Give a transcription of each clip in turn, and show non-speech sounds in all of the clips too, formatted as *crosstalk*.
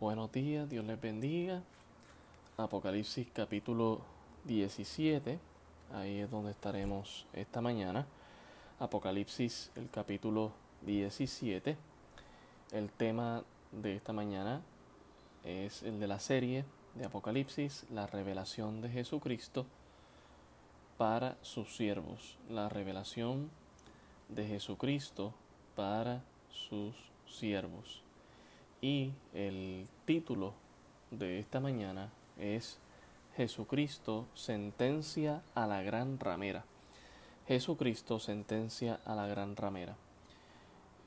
Buenos días, Dios les bendiga. Apocalipsis capítulo 17, ahí es donde estaremos esta mañana. Apocalipsis el capítulo 17. El tema de esta mañana es el de la serie de Apocalipsis, la revelación de Jesucristo para sus siervos. La revelación de Jesucristo para sus siervos. Y el título de esta mañana es Jesucristo sentencia a la gran ramera. Jesucristo sentencia a la gran ramera.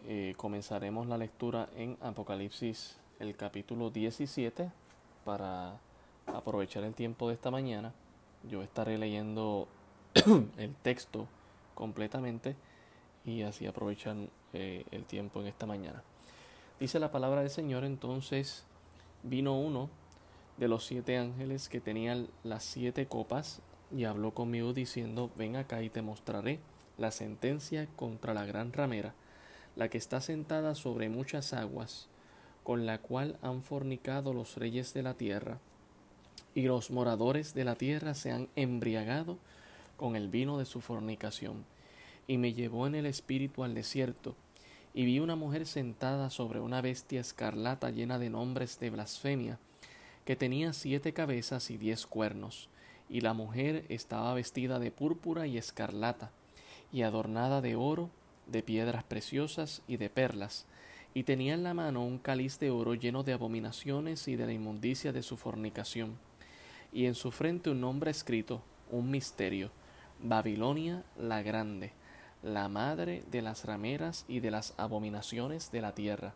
Eh, comenzaremos la lectura en Apocalipsis el capítulo 17 para aprovechar el tiempo de esta mañana. Yo estaré leyendo *clears throat* el texto completamente y así aprovechan eh, el tiempo en esta mañana. Dice la palabra del Señor, entonces vino uno de los siete ángeles que tenían las siete copas y habló conmigo diciendo, ven acá y te mostraré la sentencia contra la gran ramera, la que está sentada sobre muchas aguas, con la cual han fornicado los reyes de la tierra, y los moradores de la tierra se han embriagado con el vino de su fornicación. Y me llevó en el espíritu al desierto, y vi una mujer sentada sobre una bestia escarlata llena de nombres de blasfemia, que tenía siete cabezas y diez cuernos, y la mujer estaba vestida de púrpura y escarlata, y adornada de oro, de piedras preciosas y de perlas, y tenía en la mano un cáliz de oro lleno de abominaciones y de la inmundicia de su fornicación, y en su frente un nombre escrito, un misterio, Babilonia la Grande, la madre de las rameras y de las abominaciones de la tierra.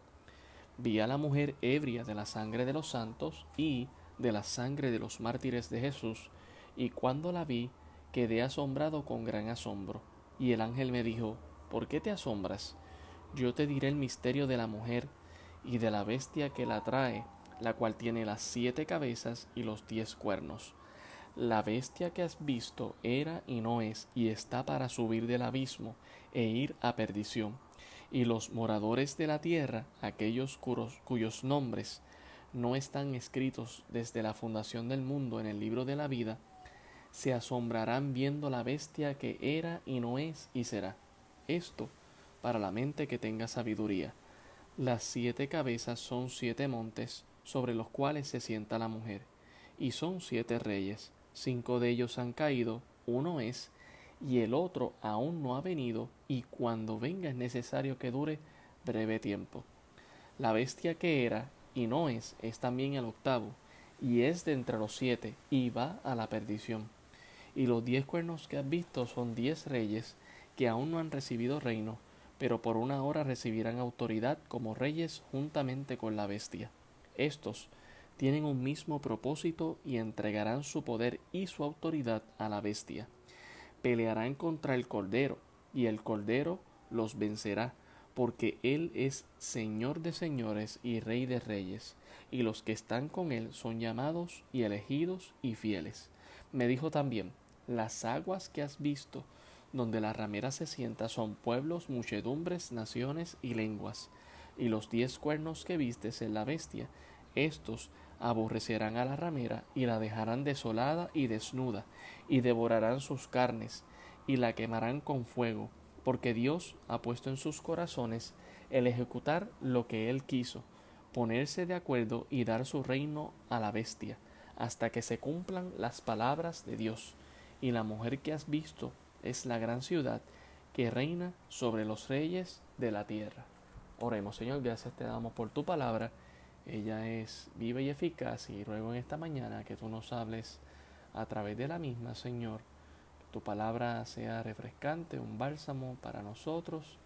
Vi a la mujer ebria de la sangre de los santos y de la sangre de los mártires de Jesús, y cuando la vi quedé asombrado con gran asombro. Y el ángel me dijo, ¿por qué te asombras? Yo te diré el misterio de la mujer y de la bestia que la trae, la cual tiene las siete cabezas y los diez cuernos la bestia que has visto era y no es, y está para subir del abismo e ir a perdición. Y los moradores de la tierra, aquellos cuyos nombres no están escritos desde la fundación del mundo en el libro de la vida, se asombrarán viendo la bestia que era y no es y será. Esto para la mente que tenga sabiduría. Las siete cabezas son siete montes sobre los cuales se sienta la mujer, y son siete reyes cinco de ellos han caído, uno es, y el otro aún no ha venido, y cuando venga es necesario que dure breve tiempo. La bestia que era y no es es también el octavo, y es de entre los siete, y va a la perdición. Y los diez cuernos que has visto son diez reyes que aún no han recibido reino, pero por una hora recibirán autoridad como reyes juntamente con la bestia. Estos tienen un mismo propósito y entregarán su poder y su autoridad a la bestia. Pelearán contra el Cordero, y el Cordero los vencerá, porque Él es Señor de señores y Rey de reyes, y los que están con Él son llamados y elegidos y fieles. Me dijo también, las aguas que has visto, donde la ramera se sienta, son pueblos, muchedumbres, naciones y lenguas, y los diez cuernos que vistes en la bestia, estos aborrecerán a la ramera y la dejarán desolada y desnuda, y devorarán sus carnes, y la quemarán con fuego, porque Dios ha puesto en sus corazones el ejecutar lo que Él quiso, ponerse de acuerdo y dar su reino a la bestia, hasta que se cumplan las palabras de Dios. Y la mujer que has visto es la gran ciudad que reina sobre los reyes de la tierra. Oremos, Señor, gracias te damos por tu palabra ella es viva y eficaz y ruego en esta mañana que tú nos hables a través de la misma, Señor. Tu palabra sea refrescante, un bálsamo para nosotros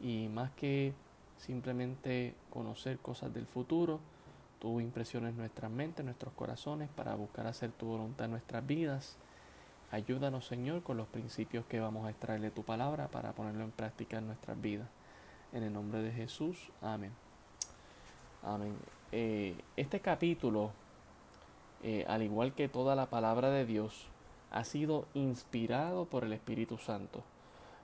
y más que simplemente conocer cosas del futuro, tú impresiones nuestras mentes, nuestros corazones para buscar hacer tu voluntad en nuestras vidas. Ayúdanos, Señor, con los principios que vamos a extraer de tu palabra para ponerlo en práctica en nuestras vidas. En el nombre de Jesús, amén. Amén. Eh, este capítulo, eh, al igual que toda la palabra de Dios, ha sido inspirado por el Espíritu Santo.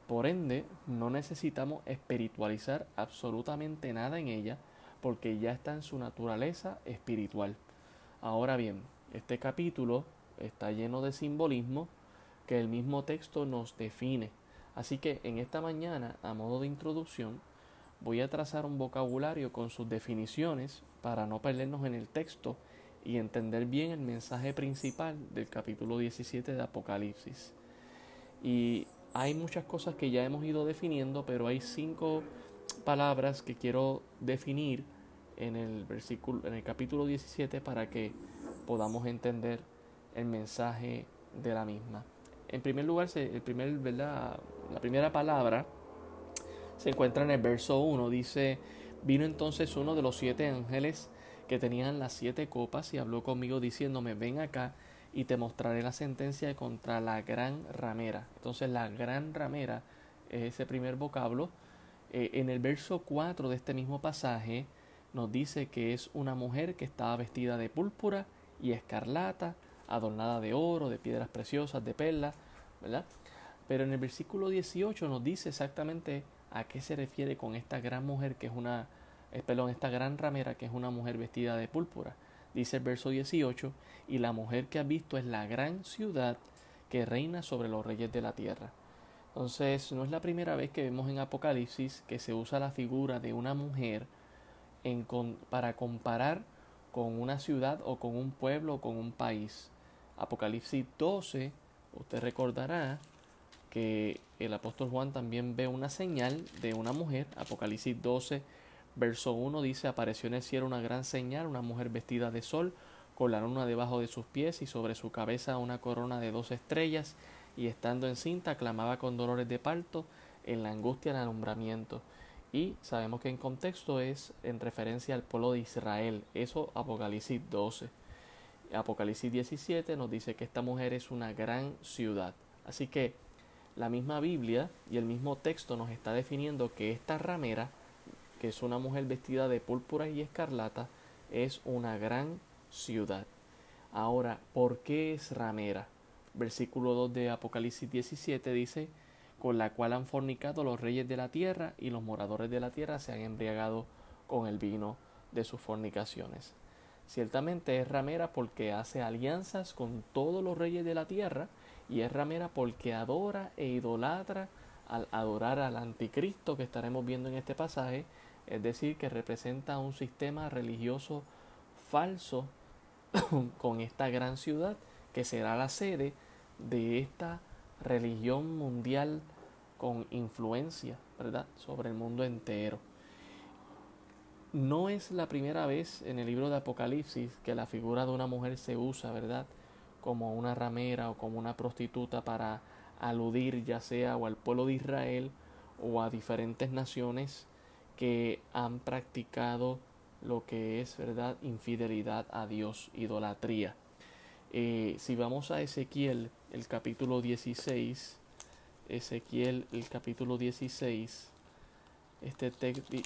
Por ende, no necesitamos espiritualizar absolutamente nada en ella, porque ya está en su naturaleza espiritual. Ahora bien, este capítulo está lleno de simbolismo que el mismo texto nos define. Así que en esta mañana, a modo de introducción, voy a trazar un vocabulario con sus definiciones para no perdernos en el texto y entender bien el mensaje principal del capítulo 17 de Apocalipsis. Y hay muchas cosas que ya hemos ido definiendo, pero hay cinco palabras que quiero definir en el versículo en el capítulo 17 para que podamos entender el mensaje de la misma. En primer lugar, el primer, ¿verdad? la primera palabra se encuentra en el verso 1. Dice, vino entonces uno de los siete ángeles que tenían las siete copas y habló conmigo diciéndome, ven acá y te mostraré la sentencia contra la gran ramera. Entonces la gran ramera es ese primer vocablo. Eh, en el verso 4 de este mismo pasaje nos dice que es una mujer que estaba vestida de púrpura y escarlata, adornada de oro, de piedras preciosas, de perlas, ¿verdad? Pero en el versículo 18 nos dice exactamente a qué se refiere con esta gran mujer que es una, eh, perdón, esta gran ramera que es una mujer vestida de púrpura. Dice el verso 18, y la mujer que has visto es la gran ciudad que reina sobre los reyes de la tierra. Entonces, no es la primera vez que vemos en Apocalipsis que se usa la figura de una mujer para comparar con una ciudad o con un pueblo o con un país. Apocalipsis 12, usted recordará que el apóstol Juan también ve una señal de una mujer. Apocalipsis 12, verso 1 dice, apareció en el cielo una gran señal, una mujer vestida de sol, con la luna debajo de sus pies y sobre su cabeza una corona de dos estrellas, y estando encinta clamaba con dolores de parto en la angustia del alumbramiento. Y sabemos que en contexto es en referencia al pueblo de Israel. Eso Apocalipsis 12. Apocalipsis 17 nos dice que esta mujer es una gran ciudad. Así que la misma Biblia y el mismo texto nos está definiendo que esta ramera, que es una mujer vestida de púrpura y escarlata, es una gran ciudad. Ahora, ¿por qué es ramera? Versículo 2 de Apocalipsis 17 dice, con la cual han fornicado los reyes de la tierra y los moradores de la tierra se han embriagado con el vino de sus fornicaciones. Ciertamente es ramera porque hace alianzas con todos los reyes de la tierra y es ramera porque adora e idolatra al adorar al anticristo que estaremos viendo en este pasaje, es decir, que representa un sistema religioso falso *coughs* con esta gran ciudad que será la sede de esta religión mundial con influencia, ¿verdad?, sobre el mundo entero. No es la primera vez en el libro de Apocalipsis que la figura de una mujer se usa, ¿verdad?, como una ramera o como una prostituta para aludir ya sea o al pueblo de Israel o a diferentes naciones que han practicado lo que es verdad infidelidad a Dios, idolatría. Eh, si vamos a Ezequiel, el capítulo 16, Ezequiel, el capítulo 16, este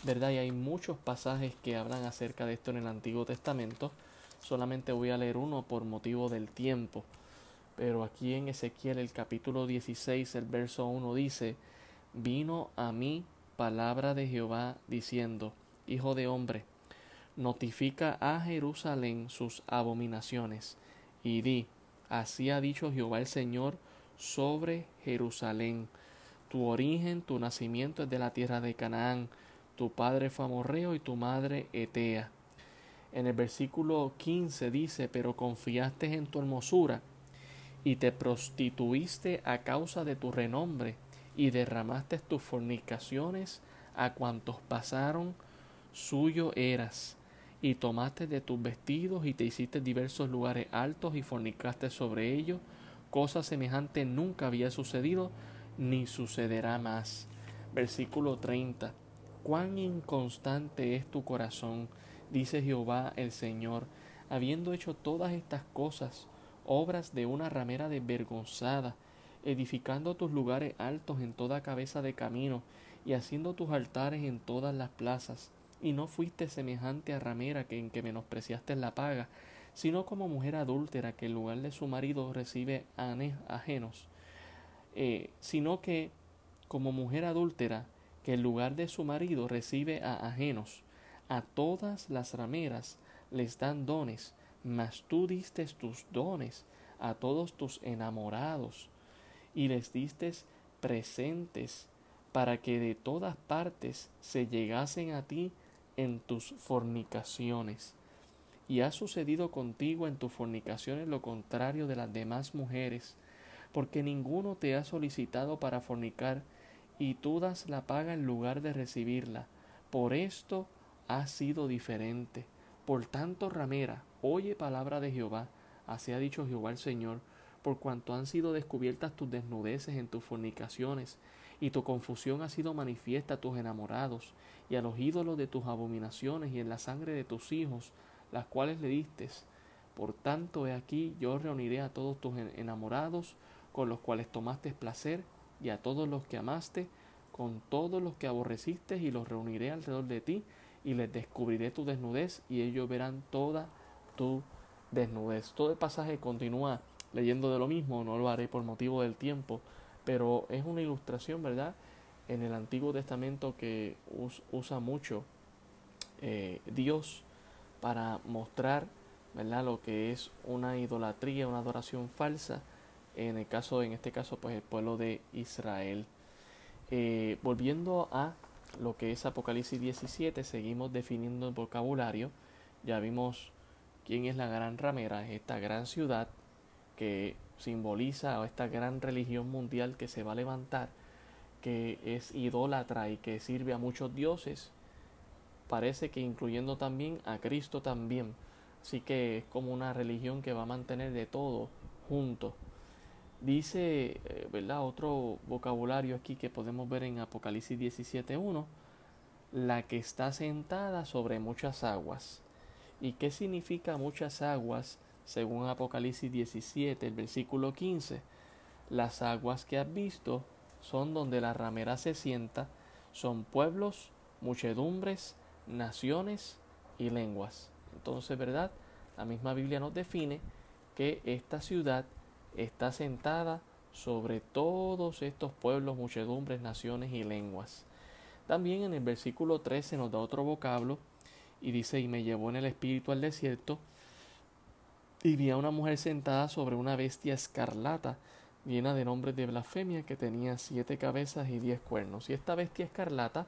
verdad, y hay muchos pasajes que hablan acerca de esto en el Antiguo Testamento. Solamente voy a leer uno por motivo del tiempo. Pero aquí en Ezequiel el capítulo 16, el verso 1 dice, vino a mí palabra de Jehová diciendo, Hijo de hombre, notifica a Jerusalén sus abominaciones, y di, así ha dicho Jehová el Señor sobre Jerusalén. Tu origen, tu nacimiento es de la tierra de Canaán, tu padre fue amorreo y tu madre Etea en el versículo 15 dice, pero confiaste en tu hermosura y te prostituiste a causa de tu renombre y derramaste tus fornicaciones a cuantos pasaron, suyo eras, y tomaste de tus vestidos y te hiciste diversos lugares altos y fornicaste sobre ellos, cosa semejante nunca había sucedido ni sucederá más. Versículo 30. Cuán inconstante es tu corazón, dice Jehová el Señor, habiendo hecho todas estas cosas, obras de una ramera desvergonzada, edificando tus lugares altos en toda cabeza de camino, y haciendo tus altares en todas las plazas, y no fuiste semejante a ramera que en que menospreciaste la paga, sino como mujer adúltera que en lugar de su marido recibe ajenos, eh, sino que como mujer adúltera que en lugar de su marido recibe a ajenos, a todas las rameras les dan dones, mas tú diste tus dones a todos tus enamorados y les diste presentes para que de todas partes se llegasen a ti en tus fornicaciones. Y ha sucedido contigo en tus fornicaciones lo contrario de las demás mujeres, porque ninguno te ha solicitado para fornicar, y tú das la paga en lugar de recibirla. Por esto ha sido diferente. Por tanto, ramera, oye palabra de Jehová, así ha dicho Jehová el Señor, por cuanto han sido descubiertas tus desnudeces en tus fornicaciones, y tu confusión ha sido manifiesta a tus enamorados, y a los ídolos de tus abominaciones, y en la sangre de tus hijos, las cuales le distes. Por tanto, he aquí, yo reuniré a todos tus enamorados, con los cuales tomaste placer, y a todos los que amaste, con todos los que aborreciste, y los reuniré alrededor de ti, y les descubriré tu desnudez, y ellos verán toda tu desnudez. Todo el pasaje continúa leyendo de lo mismo, no lo haré por motivo del tiempo, pero es una ilustración, ¿verdad? En el Antiguo Testamento que usa mucho eh, Dios para mostrar, ¿verdad? Lo que es una idolatría, una adoración falsa, en el caso, en este caso, pues el pueblo de Israel. Eh, volviendo a lo que es Apocalipsis 17, seguimos definiendo el vocabulario. Ya vimos quién es la gran ramera, esta gran ciudad que simboliza esta gran religión mundial que se va a levantar, que es idólatra y que sirve a muchos dioses, parece que incluyendo también a Cristo también. Así que es como una religión que va a mantener de todo junto. Dice, eh, ¿verdad? Otro vocabulario aquí que podemos ver en Apocalipsis 17.1, la que está sentada sobre muchas aguas. ¿Y qué significa muchas aguas? según Apocalipsis 17, el versículo 15, las aguas que has visto son donde la ramera se sienta, son pueblos, muchedumbres, naciones y lenguas. Entonces, ¿verdad? La misma Biblia nos define que esta ciudad está sentada sobre todos estos pueblos, muchedumbres, naciones y lenguas. También en el versículo 13 nos da otro vocablo y dice, y me llevó en el espíritu al desierto, y vi a una mujer sentada sobre una bestia escarlata, llena de nombres de blasfemia, que tenía siete cabezas y diez cuernos. Y esta bestia escarlata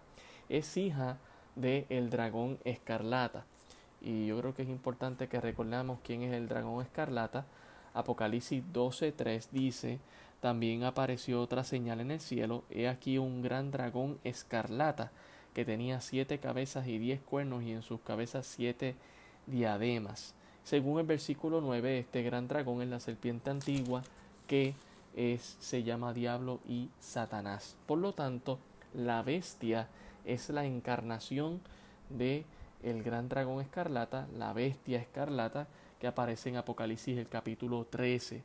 es hija del el dragón escarlata. Y yo creo que es importante que recordemos quién es el dragón escarlata. Apocalipsis 12.3 dice, también apareció otra señal en el cielo, he aquí un gran dragón escarlata, que tenía siete cabezas y diez cuernos, y en sus cabezas siete diademas. Según el versículo 9, este gran dragón es la serpiente antigua que es, se llama Diablo y Satanás. Por lo tanto, la bestia es la encarnación de el gran dragón escarlata, la bestia escarlata que aparece en Apocalipsis el capítulo 13.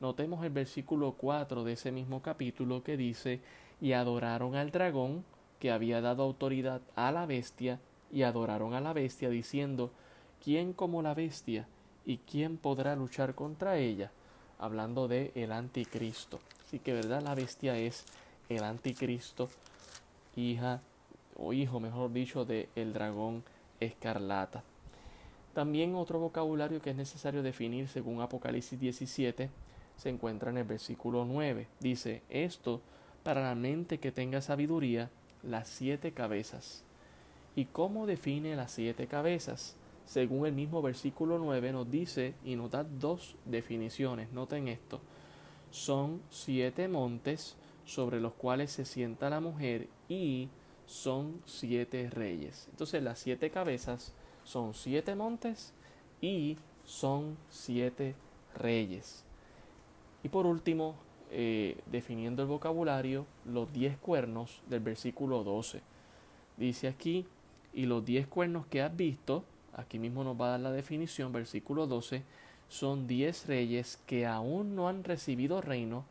Notemos el versículo 4 de ese mismo capítulo que dice, y adoraron al dragón que había dado autoridad a la bestia, y adoraron a la bestia diciendo, ¿quién como la bestia y quién podrá luchar contra ella? Hablando de el anticristo. Así que, ¿verdad? La bestia es el anticristo, hija o hijo, mejor dicho, de el dragón escarlata. También otro vocabulario que es necesario definir según Apocalipsis 17 se encuentra en el versículo 9. Dice, esto para la mente que tenga sabiduría, las siete cabezas. ¿Y cómo define las siete cabezas? según el mismo versículo 9 nos dice y nos da dos definiciones. Noten esto. Son siete montes sobre los cuales se sienta la mujer y son siete reyes. Entonces las siete cabezas son siete montes y son siete reyes. Y por último, eh, definiendo el vocabulario, los diez cuernos del versículo 12. Dice aquí, y los diez cuernos que has visto, aquí mismo nos va a dar la definición, versículo 12, son diez reyes que aún no han recibido reino,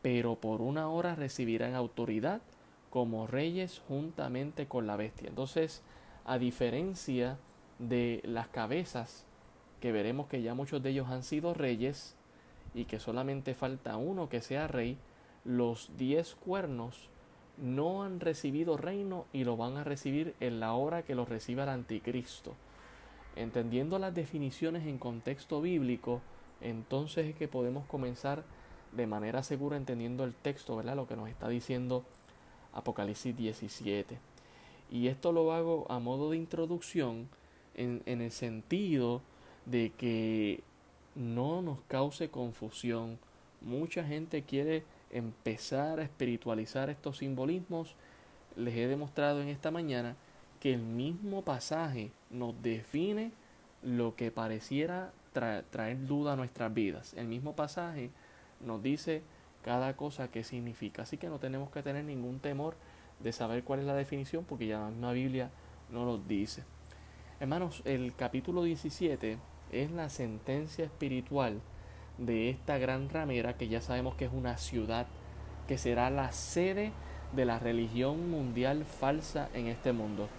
pero por una hora recibirán autoridad como reyes juntamente con la bestia. Entonces, a diferencia de las cabezas, que veremos que ya muchos de ellos han sido reyes y que solamente falta uno que sea rey, los diez cuernos no han recibido reino y lo van a recibir en la hora que lo reciba el anticristo. Entendiendo las definiciones en contexto bíblico, entonces es que podemos comenzar de manera segura entendiendo el texto, ¿verdad? Lo que nos está diciendo Apocalipsis 17. Y esto lo hago a modo de introducción en, en el sentido de que no nos cause confusión. Mucha gente quiere empezar a espiritualizar estos simbolismos. Les he demostrado en esta mañana que el mismo pasaje nos define lo que pareciera traer duda a nuestras vidas. El mismo pasaje nos dice cada cosa que significa. Así que no tenemos que tener ningún temor de saber cuál es la definición porque ya la misma Biblia no nos dice. Hermanos, el capítulo 17 es la sentencia espiritual de esta gran ramera que ya sabemos que es una ciudad que será la sede de la religión mundial falsa en este mundo.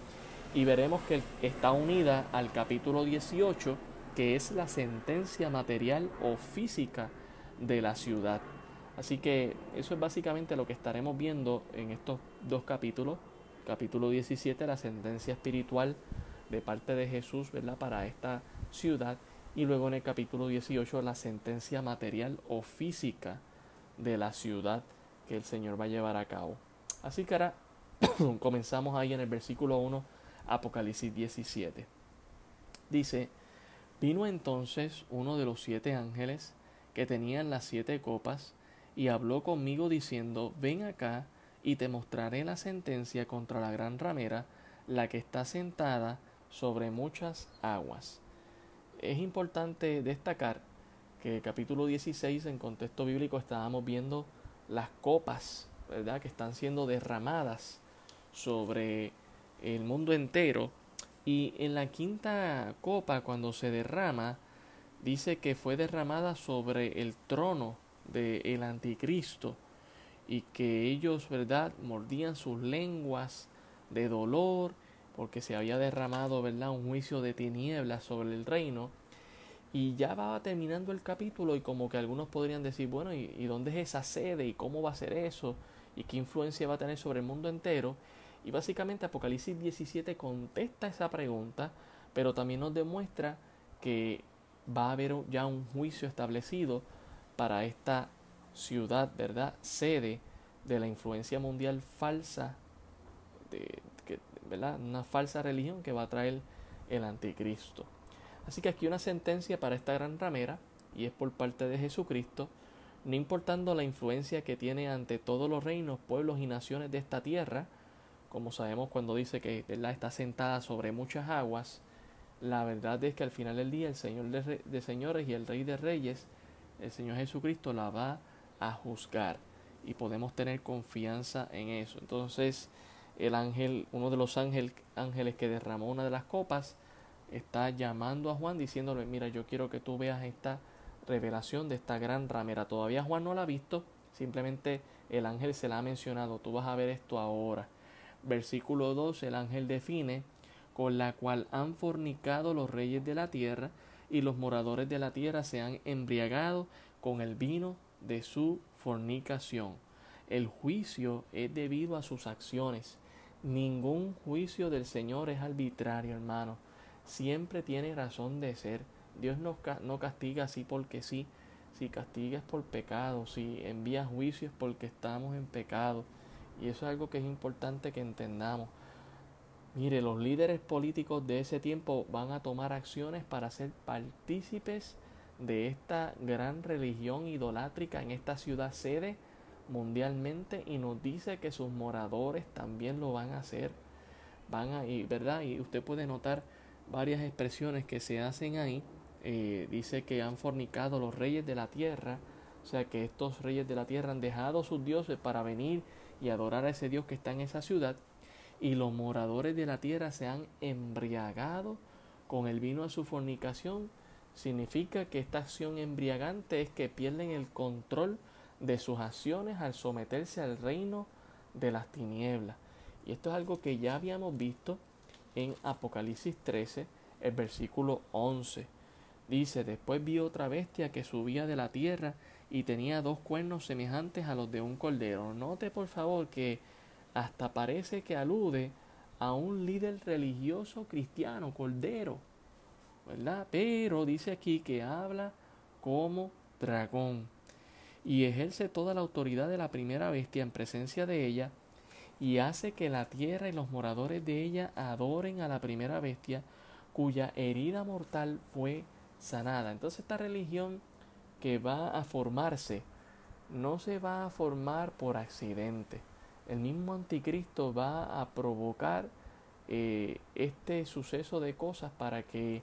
Y veremos que está unida al capítulo 18, que es la sentencia material o física de la ciudad. Así que eso es básicamente lo que estaremos viendo en estos dos capítulos. Capítulo 17, la sentencia espiritual de parte de Jesús, ¿verdad? Para esta ciudad y luego en el capítulo 18 la sentencia material o física de la ciudad que el Señor va a llevar a cabo. Así que ahora *coughs* comenzamos ahí en el versículo 1, Apocalipsis 17. Dice, vino entonces uno de los siete ángeles que tenían las siete copas y habló conmigo diciendo, ven acá y te mostraré la sentencia contra la gran ramera, la que está sentada sobre muchas aguas es importante destacar que capítulo 16 en contexto bíblico estábamos viendo las copas, ¿verdad? Que están siendo derramadas sobre el mundo entero. Y en la quinta copa, cuando se derrama, dice que fue derramada sobre el trono del anticristo y que ellos, ¿verdad?, mordían sus lenguas de dolor porque se había derramado, ¿verdad?, un juicio de tinieblas sobre el reino. Y ya va terminando el capítulo y como que algunos podrían decir, bueno, ¿y, ¿y, dónde es esa sede? ¿Y cómo va a ser eso? ¿Y qué influencia va a tener sobre el mundo entero? Y básicamente Apocalipsis 17 contesta esa pregunta, pero también nos demuestra que va a haber ya un juicio establecido para esta ciudad, ¿verdad? Sede de la influencia mundial falsa de, Una falsa religión que va a traer el anticristo. Así que aquí una sentencia para esta gran ramera, y es por parte de Jesucristo, no importando la influencia que tiene ante todos los reinos, pueblos y naciones de esta tierra, como sabemos cuando dice que ¿verdad? está sentada sobre muchas aguas, la verdad es que al final del día el Señor de, de señores y el Rey de reyes, el Señor Jesucristo la va a juzgar y podemos tener confianza en eso. Entonces, el ángel, uno de los ángeles que derramó una de las copas, está llamando a Juan diciéndole, mira, yo quiero que tú veas esta revelación de esta gran ramera. Todavía Juan no la ha visto, simplemente el ángel se la ha mencionado, tú vas a ver esto ahora. Versículo 2, el ángel define, con la cual han fornicado los reyes de la tierra y los moradores de la tierra se han embriagado con el vino de su fornicación. El juicio es debido a sus acciones Ningún juicio del Señor es arbitrario, hermano. Siempre tiene razón de ser. Dios no, no castiga así porque sí. Si castiga es por pecado. Si envía juicios es porque estamos en pecado. Y eso es algo que es importante que entendamos. Mire, los líderes políticos de ese tiempo van a tomar acciones para ser partícipes de esta gran religión idolátrica en esta ciudad sede mundialmente y nos dice que sus moradores también lo van a hacer. Van a ir, ¿verdad? Y usted puede notar varias expresiones que se hacen ahí. Eh, dice que han fornicado los reyes de la tierra, o sea que estos reyes de la tierra han dejado sus dioses para venir y adorar a ese Dios que está en esa ciudad, y los moradores de la tierra se han embriagado con el vino de su fornicación. Significa que esta acción embriagante es que pierden el control de sus acciones al someterse al reino de las tinieblas. Y esto es algo que ya habíamos visto en Apocalipsis 13, el versículo 11. Dice, después vi otra bestia que subía de la tierra y tenía dos cuernos semejantes a los de un cordero. Note por favor que hasta parece que alude a un líder religioso cristiano, Cordero, ¿verdad? Pero dice aquí que habla como dragón y ejerce toda la autoridad de la primera bestia en presencia de ella y hace que la tierra y los moradores de ella adoren a la primera bestia cuya herida mortal fue sanada. Entonces esta religión que va a formarse no se va a formar por accidente. El mismo anticristo va a provocar eh, este suceso de cosas para que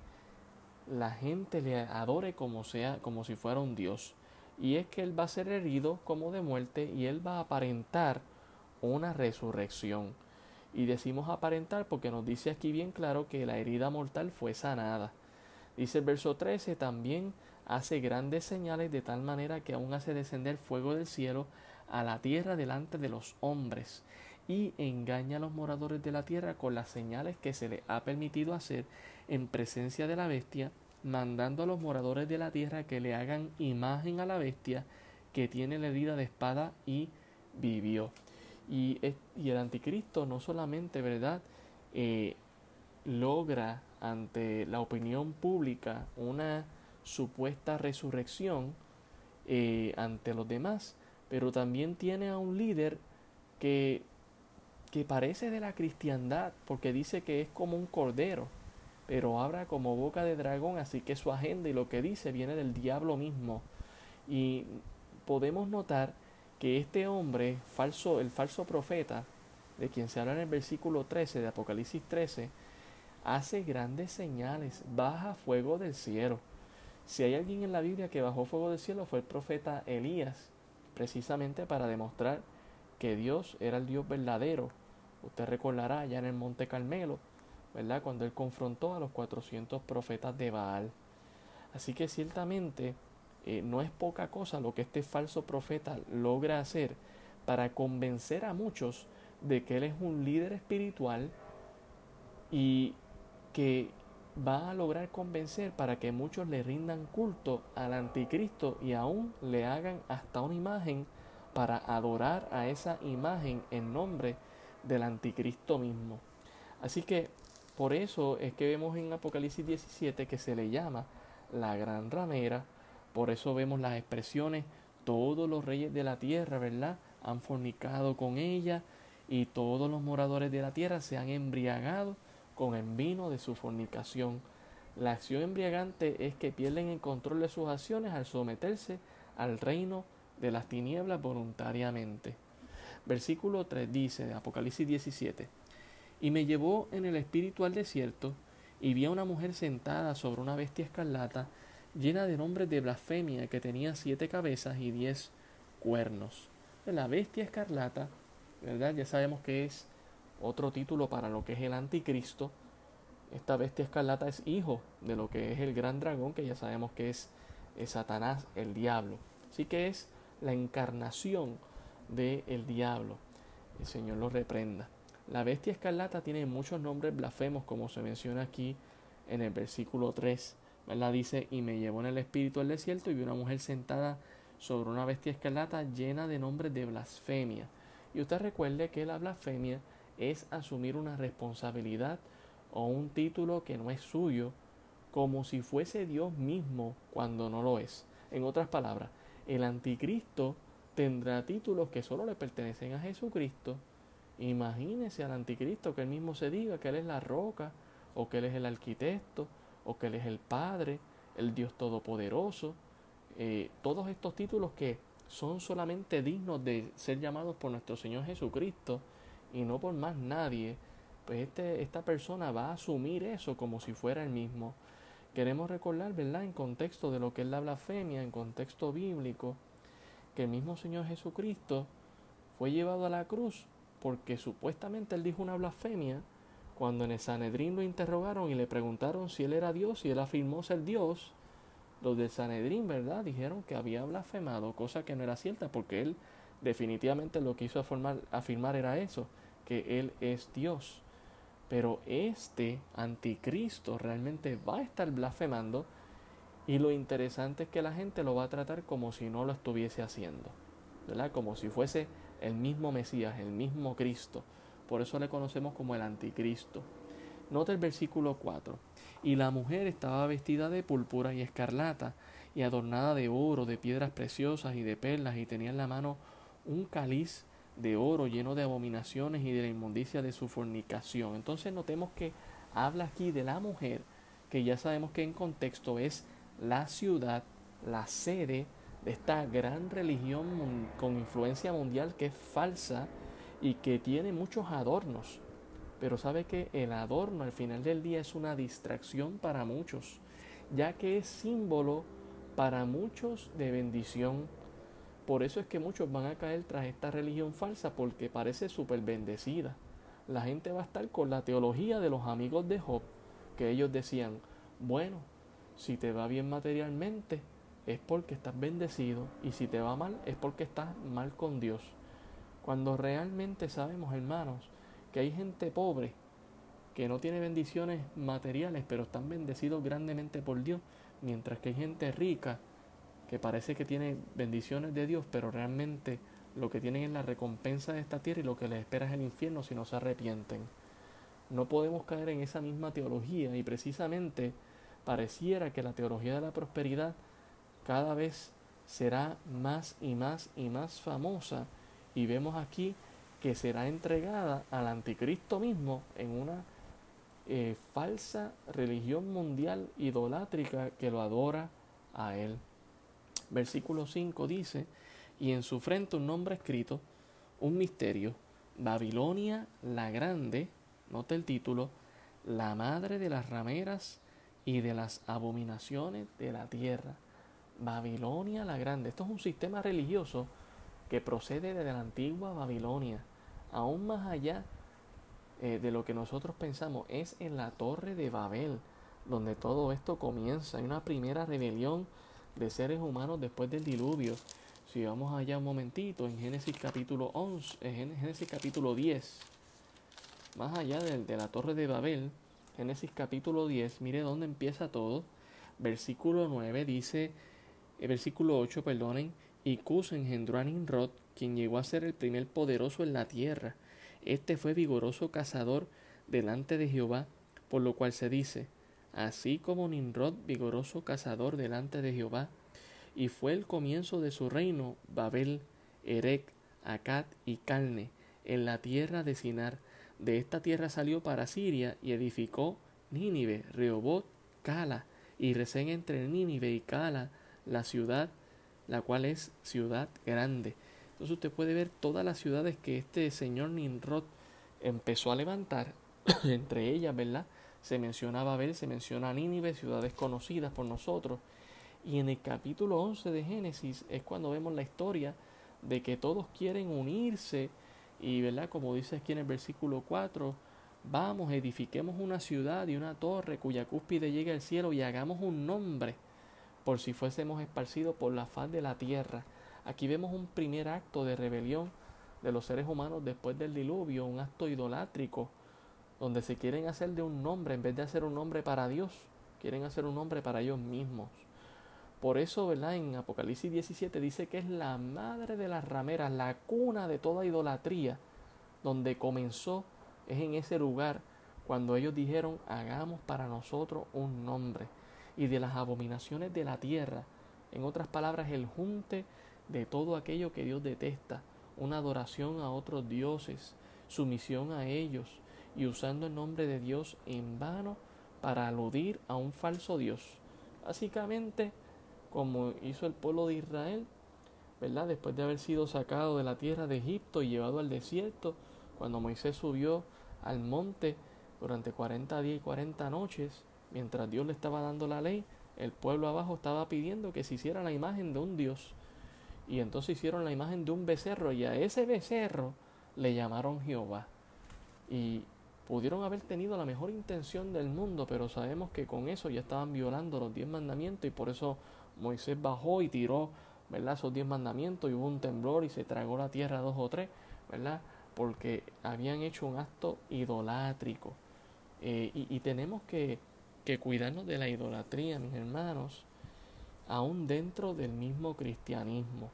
la gente le adore como sea, como si fuera un dios. Y es que él va a ser herido como de muerte y él va a aparentar una resurrección. Y decimos aparentar porque nos dice aquí bien claro que la herida mortal fue sanada. Dice el verso 13, también hace grandes señales de tal manera que aún hace descender fuego del cielo a la tierra delante de los hombres y engaña a los moradores de la tierra con las señales que se le ha permitido hacer en presencia de la bestia, mandando a los moradores de la tierra que le hagan imagen a la bestia que tiene la herida de espada y vivió. Y, el anticristo no solamente, ¿verdad?, eh, logra ante la opinión pública una supuesta resurrección eh, ante los demás, pero también tiene a un líder que, que parece de la cristiandad, porque dice que es como un cordero, pero habla como boca de dragón, así que su agenda y lo que dice viene del diablo mismo. Y podemos notar que este hombre, falso, el falso profeta, de quien se habla en el versículo 13 de Apocalipsis 13, hace grandes señales, baja fuego del cielo. Si hay alguien en la Biblia que bajó fuego del cielo fue el profeta Elías, precisamente para demostrar que Dios era el Dios verdadero. Usted recordará allá en el Monte Carmelo, Cuando él confrontó a los 400 profetas de Baal. Así que ciertamente eh, no es poca cosa lo que este falso profeta logra hacer para convencer a muchos de que él es un líder espiritual y que va a lograr convencer para que muchos le rindan culto al anticristo y aún le hagan hasta una imagen para adorar a esa imagen en nombre del anticristo mismo. Así que por eso es que vemos en Apocalipsis 17 que se le llama la gran ramera por eso vemos las expresiones, todos los reyes de la tierra, ¿verdad? Han fornicado con ella y todos los moradores de la tierra se han embriagado con el vino de su fornicación. La acción embriagante es que pierden el control de sus acciones al someterse al reino de las tinieblas voluntariamente. Versículo 3 dice de Apocalipsis 17, y me llevó en el espíritu al desierto, y vi a una mujer sentada sobre una bestia escarlata, llena de nombres de blasfemia que tenía siete cabezas y diez cuernos. La bestia escarlata, ¿verdad? Ya sabemos que es otro título para lo que es el anticristo. Esta bestia escarlata es hijo de lo que es el gran dragón, que ya sabemos que es, Satanás, el diablo. Así que es la encarnación del diablo. El Señor lo reprenda. La bestia escarlata tiene muchos nombres blasfemos, como se menciona aquí en el versículo 3 ¿verdad? Dice, y me llevó en el espíritu al desierto y vi una mujer sentada sobre una bestia escarlata llena de nombres de blasfemia. Y usted recuerde que la blasfemia es asumir una responsabilidad o un título que no es suyo, como si fuese Dios mismo cuando no lo es. En otras palabras, el anticristo tendrá títulos que solo le pertenecen a Jesucristo. Imagínese al anticristo que él mismo se diga que él es la roca o que él es el arquitecto o que Él es el Padre, el Dios Todopoderoso, eh, todos estos títulos que son solamente dignos de ser llamados por nuestro Señor Jesucristo y no por más nadie, pues este, esta persona va a asumir eso como si fuera el mismo. Queremos recordar, ¿verdad?, en contexto de lo que es la blasfemia, en contexto bíblico, que el mismo Señor Jesucristo fue llevado a la cruz porque supuestamente él dijo una blasfemia cuando en el Sanedrín lo interrogaron y le preguntaron si él era Dios y él afirmó ser Dios, los del Sanedrín, ¿verdad? Dijeron que había blasfemado, cosa que no era cierta porque él definitivamente lo que hizo afirmar, afirmar era eso, que él es Dios. Pero este anticristo realmente va a estar blasfemando y lo interesante es que la gente lo va a tratar como si no lo estuviese haciendo, ¿verdad? Como si fuese el mismo Mesías, el mismo Cristo. Por eso le conocemos como el anticristo. Nota el versículo 4. Y la mujer estaba vestida de púrpura y escarlata, y adornada de oro, de piedras preciosas y de perlas, y tenía en la mano un cáliz de oro lleno de abominaciones y de la inmundicia de su fornicación. Entonces notemos que habla aquí de la mujer, que ya sabemos que en contexto es la ciudad, la sede de esta gran religión con influencia mundial que es falsa y que tiene muchos adornos. Pero sabe que el adorno al final del día es una distracción para muchos, ya que es símbolo para muchos de bendición. Por eso es que muchos van a caer tras esta religión falsa porque parece súper bendecida. La gente va a estar con la teología de los amigos de Job, que ellos decían, bueno, si te va bien materialmente es porque estás bendecido y si te va mal es porque estás mal con Dios. Cuando realmente sabemos, hermanos, que hay gente pobre que no tiene bendiciones materiales, pero están bendecidos grandemente por Dios, mientras que hay gente rica que parece que tiene bendiciones de Dios, pero realmente lo que tienen es la recompensa de esta tierra y lo que les espera es el infierno si no se arrepienten. No podemos caer en esa misma teología y precisamente pareciera que la teología de la prosperidad cada vez será más y más y más famosa y vemos aquí que será entregada al anticristo mismo en una eh, falsa religión mundial idolátrica que lo adora a él. Versículo 5 dice, y en su frente un nombre escrito, un misterio, Babilonia la grande, nota el título, la madre de las rameras y de las abominaciones de la tierra. Babilonia la grande. Esto es un sistema religioso que procede de la antigua Babilonia, aún más allá eh, de lo que nosotros pensamos, es en la torre de Babel, donde todo esto comienza. Hay una primera rebelión de seres humanos después del diluvio. Si vamos allá un momentito, en Génesis capítulo 11, en Génesis capítulo 10, más allá de, de la torre de Babel, Génesis capítulo 10, mire dónde empieza todo. Versículo 9 dice, el versículo 8, perdonen, y Cus engendró a Nimrod, quien llegó a ser el primer poderoso en la tierra. Este fue vigoroso cazador delante de Jehová, por lo cual se dice, así como Nimrod, vigoroso cazador delante de Jehová, y fue el comienzo de su reino Babel, Erec, Acat y Calne, en la tierra de Sinar. De esta tierra salió para Siria y edificó Nínive, Rehobot, Cala, y recén entre Nínive y Cala la ciudad, la cual es ciudad grande. Entonces usted puede ver todas las ciudades que este señor Nimrod empezó a levantar, *clears throat* entre ellas, ¿verdad? Se menciona Babel, se menciona Nínive, ciudades conocidas por nosotros. Y en el capítulo 11 de Génesis es cuando vemos la historia de que todos quieren unirse y, ¿verdad? Como dice aquí en el versículo 4, vamos, edifiquemos una ciudad y una torre cuya cúspide llegue al cielo y hagamos un nombre por si fuésemos esparcidos por la faz de la tierra. Aquí vemos un primer acto de rebelión de los seres humanos después del diluvio, un acto idolátrico, donde se quieren hacer de un nombre, en vez de hacer un nombre para Dios, quieren hacer un nombre para ellos mismos. Por eso, ¿verdad? En Apocalipsis 17 dice que es la madre de las rameras, la cuna de toda idolatría, donde comenzó, es en ese lugar, cuando ellos dijeron, hagamos para nosotros un nombre y de las abominaciones de la tierra. En otras palabras, el junte de todo aquello que Dios detesta, una adoración a otros dioses, sumisión a ellos y usando el nombre de Dios en vano para aludir a un falso Dios. Básicamente, como hizo el pueblo de Israel, ¿verdad? Después de haber sido sacado de la tierra de Egipto y llevado al desierto, cuando Moisés subió al monte durante 40 días y 40 noches, mientras Dios le estaba dando la ley, el pueblo abajo estaba pidiendo que se hiciera la imagen de un Dios. Y entonces hicieron la imagen de un becerro y a ese becerro le llamaron Jehová. Y pudieron haber tenido la mejor intención del mundo, pero sabemos que con eso ya estaban violando los diez mandamientos y por eso Moisés bajó y tiró, ¿verdad? Esos diez mandamientos y hubo un temblor y se tragó la tierra dos o tres, ¿verdad? Porque habían hecho un acto idolátrico. Eh, y, y tenemos que que cuidarnos de la idolatría, mis hermanos, aún dentro del mismo cristianismo.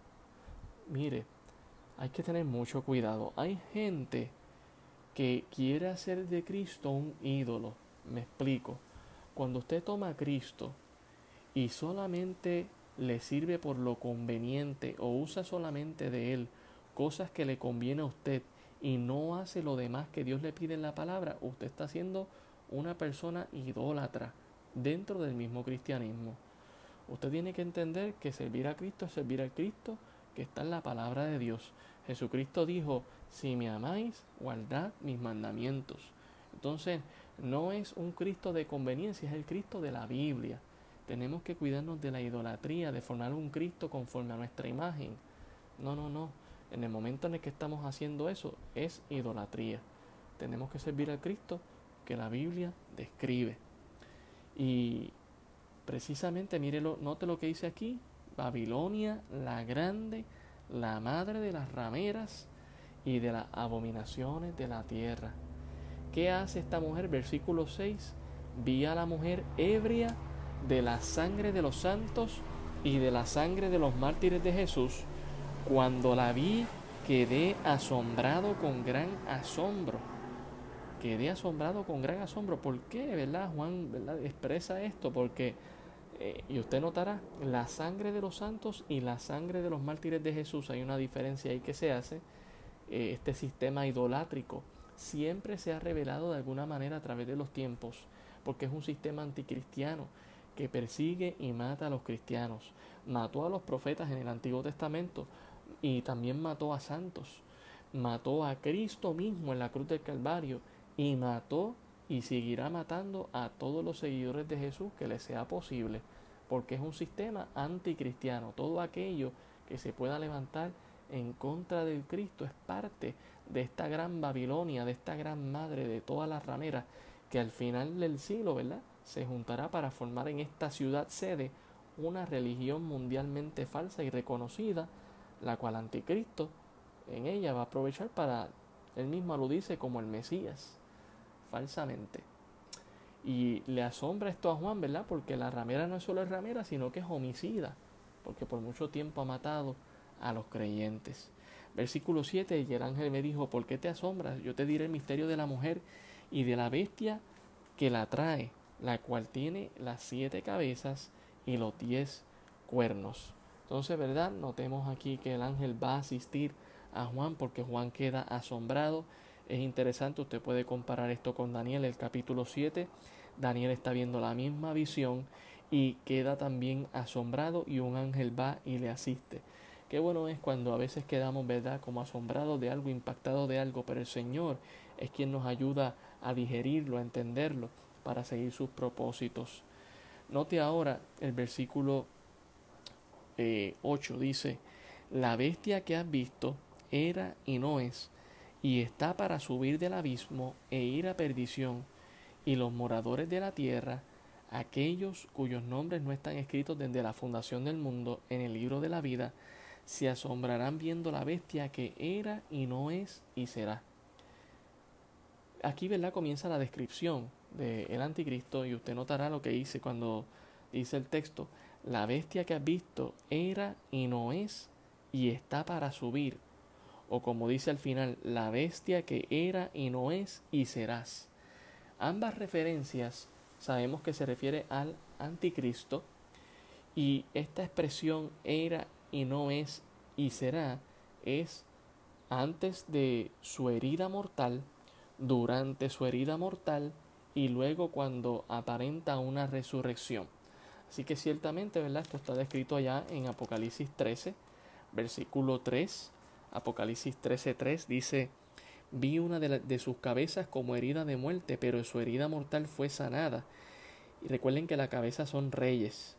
Mire, hay que tener mucho cuidado. Hay gente que quiere hacer de Cristo un ídolo. Me explico. Cuando usted toma a Cristo y solamente le sirve por lo conveniente o usa solamente de Él cosas que le conviene a usted y no hace lo demás que Dios le pide en la palabra, usted está siendo una persona idólatra dentro del mismo cristianismo. Usted tiene que entender que servir a Cristo es servir al Cristo que está en la palabra de Dios. Jesucristo dijo, si me amáis, guardad mis mandamientos. Entonces, no es un Cristo de conveniencia, es el Cristo de la Biblia. Tenemos que cuidarnos de la idolatría, de formar un Cristo conforme a nuestra imagen. No, no, no. En el momento en el que estamos haciendo eso, es idolatría. Tenemos que servir al Cristo que la Biblia describe. Y precisamente, mírelo, note lo que dice aquí, Babilonia la grande, la madre de las rameras y de las abominaciones de la tierra. ¿Qué hace esta mujer? Versículo 6. Vi a la mujer ebria de la sangre de los santos y de la sangre de los mártires de Jesús. Cuando la vi, quedé asombrado con gran asombro. Quedé asombrado con gran asombro. ¿Por qué, verdad? Juan expresa esto porque eh, y usted notará la sangre de los santos y la sangre de los mártires de Jesús. Hay una diferencia ahí que se hace. Eh, este sistema idolátrico siempre se ha revelado de alguna manera a través de los tiempos, porque es un sistema anticristiano que persigue y mata a los cristianos. Mató a los profetas en el Antiguo Testamento y también mató a santos. Mató a Cristo mismo en la cruz del Calvario y mató y seguirá matando a todos los seguidores de Jesús que le sea posible, porque es un sistema anticristiano. Todo aquello que se pueda levantar en contra del Cristo es parte de esta gran Babilonia, de esta gran madre de todas las rameras, que al final del siglo, ¿verdad? Se juntará para formar en esta ciudad sede una religión mundialmente falsa y reconocida, la cual anticristo en ella va a aprovechar para, él mismo lo dice, como el Mesías falsamente. Y le asombra esto a Juan, ¿verdad? Porque la ramera no es solo ramera, sino que es homicida, porque por mucho tiempo ha matado a los creyentes. Versículo 7, y el ángel me dijo, ¿por qué te asombras? Yo te diré el misterio de la mujer y de la bestia que la trae, la cual tiene las siete cabezas y los diez cuernos. Entonces, ¿verdad? Notemos aquí que el ángel va a asistir a Juan porque Juan queda asombrado es interesante, usted puede comparar esto con Daniel, el capítulo 7. Daniel está viendo la misma visión y queda también asombrado y un ángel va y le asiste. Qué bueno es cuando a veces quedamos, ¿verdad?, como asombrados de algo, impactados de algo, pero el Señor es quien nos ayuda a digerirlo, a entenderlo, para seguir sus propósitos. Note ahora el versículo 8 eh, dice, la bestia que has visto era y no es, y está para subir del abismo e ir a perdición, y los moradores de la tierra, aquellos cuyos nombres no están escritos desde la fundación del mundo en el libro de la vida, se asombrarán viendo la bestia que era y no es y será. Aquí, ¿verdad? Comienza la descripción del anticristo y usted notará lo que dice cuando dice el texto, la bestia que has visto era y no es y está para subir o como dice al final, la bestia que era y no es y serás. Ambas referencias sabemos que se refiere al anticristo y esta expresión era y no es y será es antes de su herida mortal, durante su herida mortal y luego cuando aparenta una resurrección. Así que ciertamente, ¿verdad? Esto está descrito allá en Apocalipsis 13, versículo 3 Apocalipsis 13:3 dice, vi una de, de, sus cabezas como herida de muerte, pero su herida mortal fue sanada. Y recuerden que la cabeza son reyes.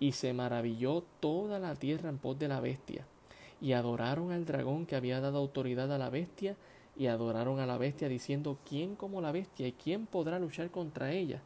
Y se maravilló toda la tierra en pos de la bestia. Y adoraron al dragón que había dado autoridad a la bestia, y adoraron a la bestia diciendo, ¿quién como la bestia y quién podrá luchar contra ella?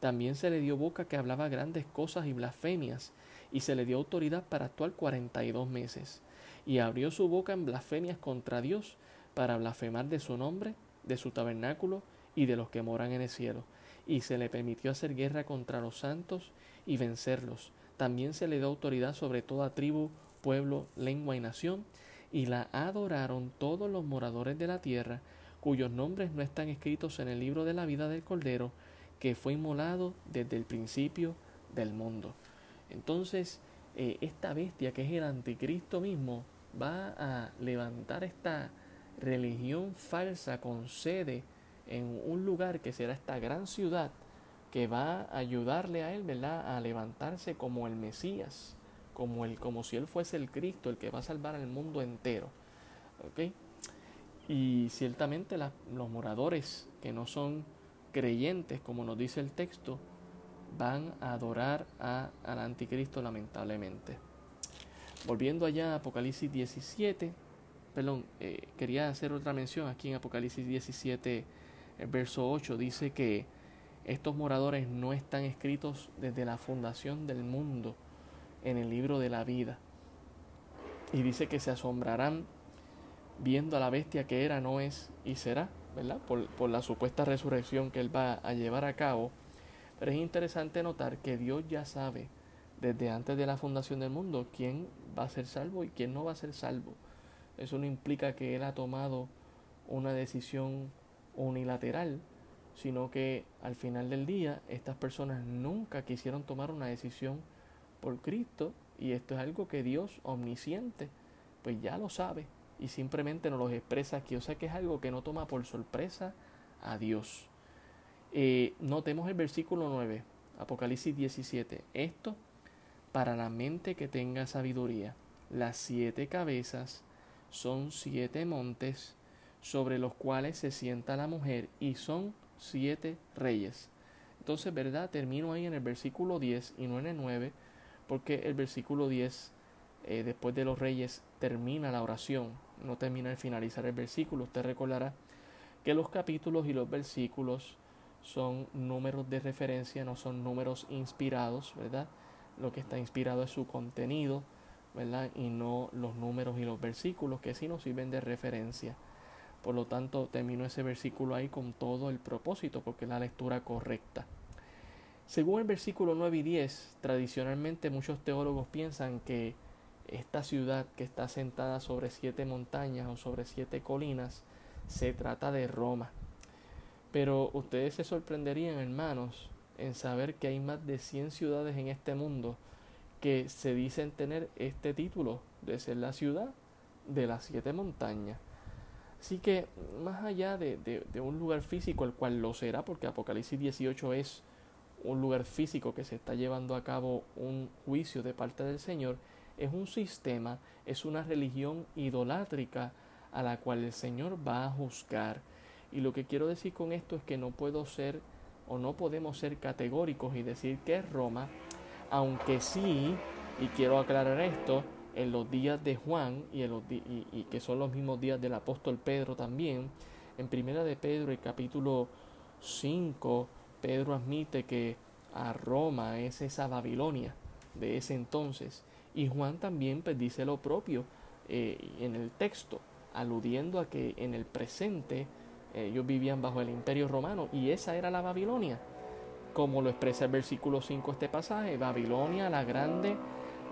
También se le dio boca que hablaba grandes cosas y blasfemias, y se le dio autoridad para actuar cuarenta y dos meses y abrió su boca en blasfemias contra Dios para blasfemar de su nombre, de su tabernáculo y de los que moran en el cielo. Y se le permitió hacer guerra contra los santos y vencerlos. También se le dio autoridad sobre toda tribu, pueblo, lengua y nación, y la adoraron todos los moradores de la tierra, cuyos nombres no están escritos en el libro de la vida del Cordero, que fue inmolado desde el principio del mundo. Entonces, eh, esta bestia que es el anticristo mismo va a levantar esta religión falsa con sede en un lugar que será esta gran ciudad que va a ayudarle a él, ¿verdad?, a levantarse como el Mesías, como, el, como si él fuese el Cristo, el que va a salvar al mundo entero. ¿Ok? Y ciertamente los moradores que no son creyentes, como nos dice el texto, van a adorar a, al anticristo lamentablemente. Volviendo allá a Apocalipsis 17, perdón, eh, quería hacer otra mención aquí en Apocalipsis 17, el verso 8, dice que estos moradores no están escritos desde la fundación del mundo en el libro de la vida. Y dice que se asombrarán viendo a la bestia que era, no es y será, ¿verdad? Por, por la supuesta resurrección que él va a llevar a cabo. Pero es interesante notar que Dios ya sabe desde antes de la fundación del mundo quién va a ser salvo y quién no va a ser salvo. Eso no implica que Él ha tomado una decisión unilateral, sino que al final del día estas personas nunca quisieron tomar una decisión por Cristo y esto es algo que Dios omnisciente pues ya lo sabe y simplemente nos lo expresa aquí. O sea que es algo que no toma por sorpresa a Dios. Eh, notemos el versículo 9, Apocalipsis 17. Esto para la mente que tenga sabiduría. Las siete cabezas son siete montes sobre los cuales se sienta la mujer y son siete reyes. Entonces, ¿verdad? Termino ahí en el versículo 10 y no en el 9, porque el versículo 10, eh, después de los reyes, termina la oración, no termina al finalizar el versículo. Usted recordará que los capítulos y los versículos son números de referencia, no son números inspirados, ¿verdad? Lo que está inspirado es su contenido, ¿verdad? Y no los números y los versículos que sí nos sirven de referencia. Por lo tanto, termino ese versículo ahí con todo el propósito, porque es la lectura correcta. Según el versículo 9 y 10, tradicionalmente muchos teólogos piensan que esta ciudad que está sentada sobre siete montañas o sobre siete colinas se trata de Roma. Pero ustedes se sorprenderían, hermanos, en saber que hay más de 100 ciudades en este mundo que se dicen tener este título de ser la ciudad de las siete montañas. Así que más allá de, un lugar físico, el cual lo será, porque Apocalipsis 18 es un lugar físico que se está llevando a cabo un juicio de parte del Señor, es un sistema, es una religión idolátrica a la cual el Señor va a juzgar. Y lo que quiero decir con esto es que no puedo ser o no podemos ser categóricos y decir que es Roma, aunque sí, y quiero aclarar esto, en los días de Juan y, en los y, que son los mismos días del apóstol Pedro también, en primera de Pedro, el capítulo 5, Pedro admite que a Roma es esa Babilonia de ese entonces. Y Juan también pues, dice lo propio eh, en el texto, aludiendo a que en el presente ellos vivían bajo el imperio romano y esa era la Babilonia. Como lo expresa el versículo 5 este pasaje, Babilonia la grande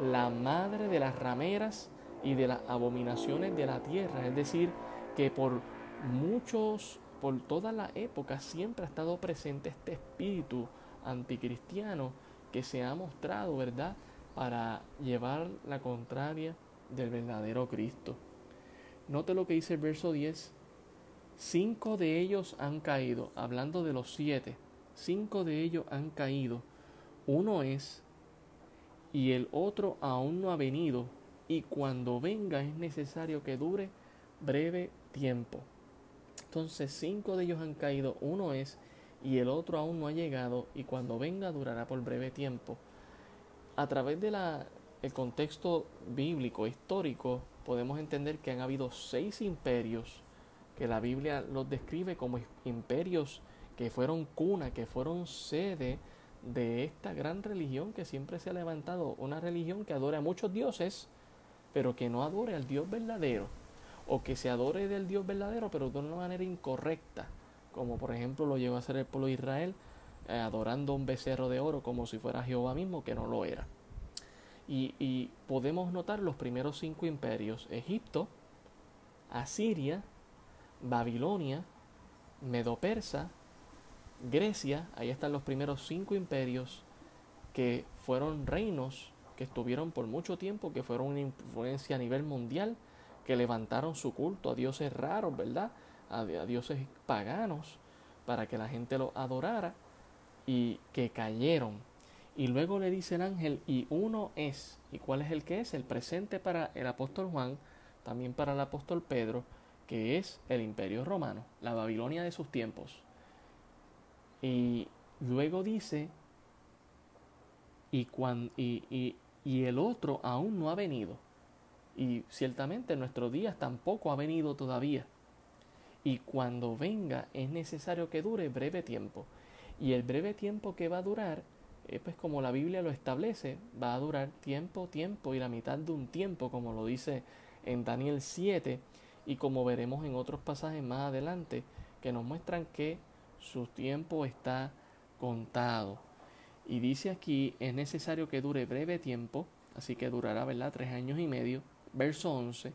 la madre de las rameras y de las abominaciones de la tierra. Es decir, que por muchos, por toda la época, siempre ha estado presente este espíritu anticristiano que se ha mostrado, ¿verdad?, para llevar la contraria del verdadero Cristo. Note lo que dice el verso 10. Cinco de ellos han caído, hablando de los siete, cinco de ellos han caído. Uno es y el otro aún no ha venido, y cuando venga es necesario que dure breve tiempo. Entonces cinco de ellos han caído, uno es, y el otro aún no ha llegado, y cuando venga durará por breve tiempo. A través del el contexto bíblico, histórico, podemos entender que han habido seis imperios que la Biblia los describe como imperios que fueron cuna, que fueron sede de esta gran religión que siempre se ha levantado, una religión que adora a muchos dioses, pero que no adore al Dios verdadero, o que se adore del Dios verdadero, pero de una manera incorrecta, como por ejemplo lo llegó a hacer el pueblo de Israel, eh, adorando un becerro de oro como si fuera Jehová mismo, que no lo era. Y, y podemos notar los primeros cinco imperios, Egipto, Asiria, Babilonia, Medo-Persa, Grecia, ahí están los primeros cinco imperios que fueron reinos que estuvieron por mucho tiempo, que fueron una influencia a nivel mundial, que levantaron su culto a dioses raros, ¿verdad? A, dioses paganos, para que la gente los adorara, y que cayeron. Y luego le dice el ángel, y uno es, ¿y cuál es el que es? El presente para el apóstol Juan, también para el apóstol Pedro, que es el imperio romano, la Babilonia de sus tiempos. Y luego dice, y, y, y, el otro aún no ha venido. Y ciertamente en nuestros días tampoco ha venido todavía. Y cuando venga es necesario que dure breve tiempo. Y el breve tiempo que va a durar, eh, pues como la Biblia lo establece, va a durar tiempo, tiempo y la mitad de un tiempo, como lo dice en Daniel 7 y como veremos en otros pasajes más adelante, que nos muestran que su tiempo está contado. Y dice aquí, es necesario que dure breve tiempo, así que durará, ¿verdad? Tres años y medio. Verso 11,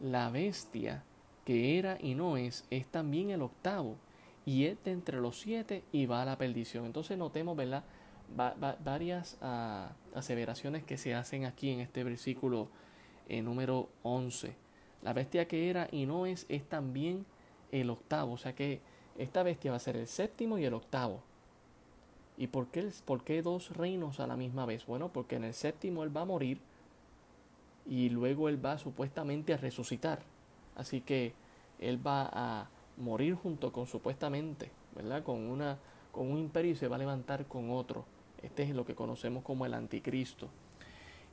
la bestia que era y no es, es también el octavo, y es de entre los siete y va a la perdición. Entonces notemos, ¿verdad? varias ah, aseveraciones que se hacen aquí en este versículo eh, número 11. La bestia que era y no es, es también el octavo, o sea que esta bestia va a ser el séptimo y el octavo. ¿Y por qué, por qué dos reinos a la misma vez? Bueno, porque en el séptimo él va a morir y luego él va supuestamente a resucitar. Así que él va a morir junto con supuestamente, ¿verdad? Con, una, con un imperio y se va a levantar con otro. Este es lo que conocemos como el anticristo.